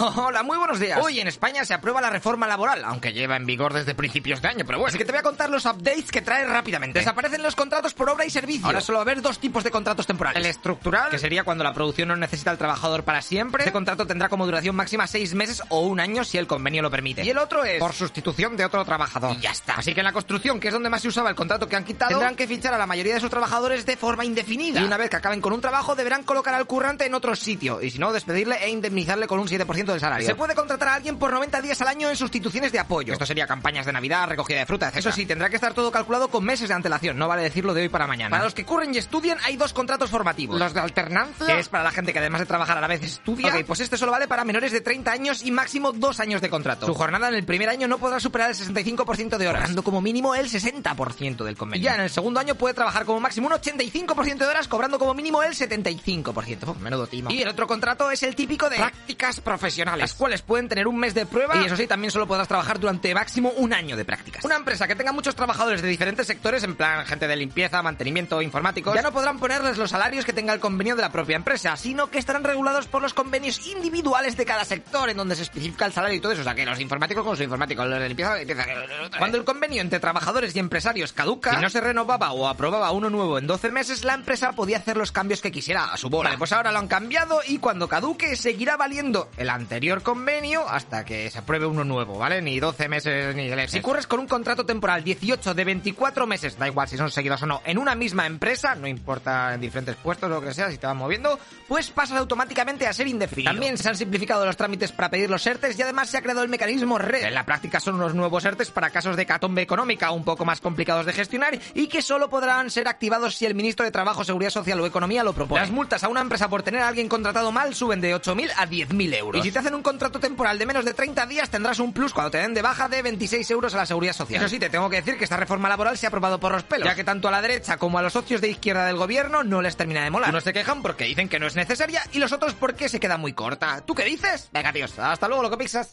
Hola, muy buenos días. Hoy en España se aprueba la reforma laboral, aunque lleva en vigor desde principios de año, pero bueno. Así que te voy a contar los updates que trae rápidamente. Desaparecen los contratos por obra y servicio. Ahora solo va a haber dos tipos de contratos temporales. El estructural, que sería cuando la producción no necesita al trabajador para siempre. Este contrato tendrá como duración máxima seis meses o un año si el convenio lo permite. Y el otro es por sustitución de otro trabajador. Y ya está. Así que en la construcción, que es donde más se usaba el contrato que han quitado, tendrán que fichar a la mayoría de sus trabajadores de forma indefinida. Y una vez que acaben con un trabajo, deberán colocar al currante en otro sitio. Y si no, despedirle e indemnizarle con un 7% del salario. Se puede contratar a alguien por 90 días al año en sustituciones de apoyo. Esto sería campañas de Navidad, recogida de fruta, etc. Eso sí, tendrá que estar todo calculado con meses de antelación. No vale decirlo de hoy para mañana. Para los que curren y estudian, hay dos contratos formativos. Los de alternancia, que es para la gente que además de trabajar a la vez estudia. Ok, pues este solo vale para menores de 30 años y máximo dos años de contrato. Su jornada en el primer año no podrá superar el 65% de horas, dando como mínimo el 60% del convenio. Y ya en el segundo año puede trabajar como máximo un 85% de horas, cobrando como mínimo el 75%. menudo timo. Y el otro contrato es el típico de prácticas profesionales, las cuales pueden tener un mes de prueba y eso sí, también solo podrás trabajar durante máximo un año de prácticas. Una empresa que tenga muchos trabajadores de diferentes sectores, en plan gente de limpieza, mantenimiento, informáticos, ya no podrán ponerles los salarios que tenga el convenio de la propia empresa, sino que estarán regulados por los convenios individuales de cada sector, en donde se especifica el salario y todo eso. O sea, que los informáticos con los informáticos, los de limpieza, limpieza Cuando el convenio entre trabajadores y empresarios caduca y no se renovaba o aprobaba uno nuevo en 12 meses, la empresa podía hacer los cambios que quisiera a su bola. Vale, pues ahora lo han cambiado y cuando caduque seguirá valiendo el anterior convenio hasta que se apruebe uno nuevo, ¿vale? Ni 12 meses ni el Si curres con un contrato temporal 18 de 24 meses, da igual si son seguidos o no, en una misma empresa, no importa en diferentes puestos o lo que sea, si te van moviendo, pues pasas automáticamente a ser indefinido. También se han simplificado los trámites para pedir los ERTES y además se ha creado el mecanismo RED. En la práctica son unos nuevos ERTES para casos de catombe económica un poco más complicados de gestionar y que solo podrán ser activados si el ministro de Trabajo, Seguridad Social o Economía lo propone. Las multas a una empresa por tener a alguien contratado mal suben de 8.000 a 10.000 euros. Y si te hacen un contrato temporal de menos de 30 días tendrás un plus cuando te den de baja de 26 euros a la Seguridad Social. Eso sí, te tengo que decir que esta reforma laboral se ha aprobado por los pelos, ya que tanto a la derecha como a los socios de izquierda del gobierno no les termina de molar. Unos se quejan porque dicen que no es necesaria y los otros porque se queda muy corta. ¿Tú qué dices? Venga, tíos, hasta luego, lo que pizzas.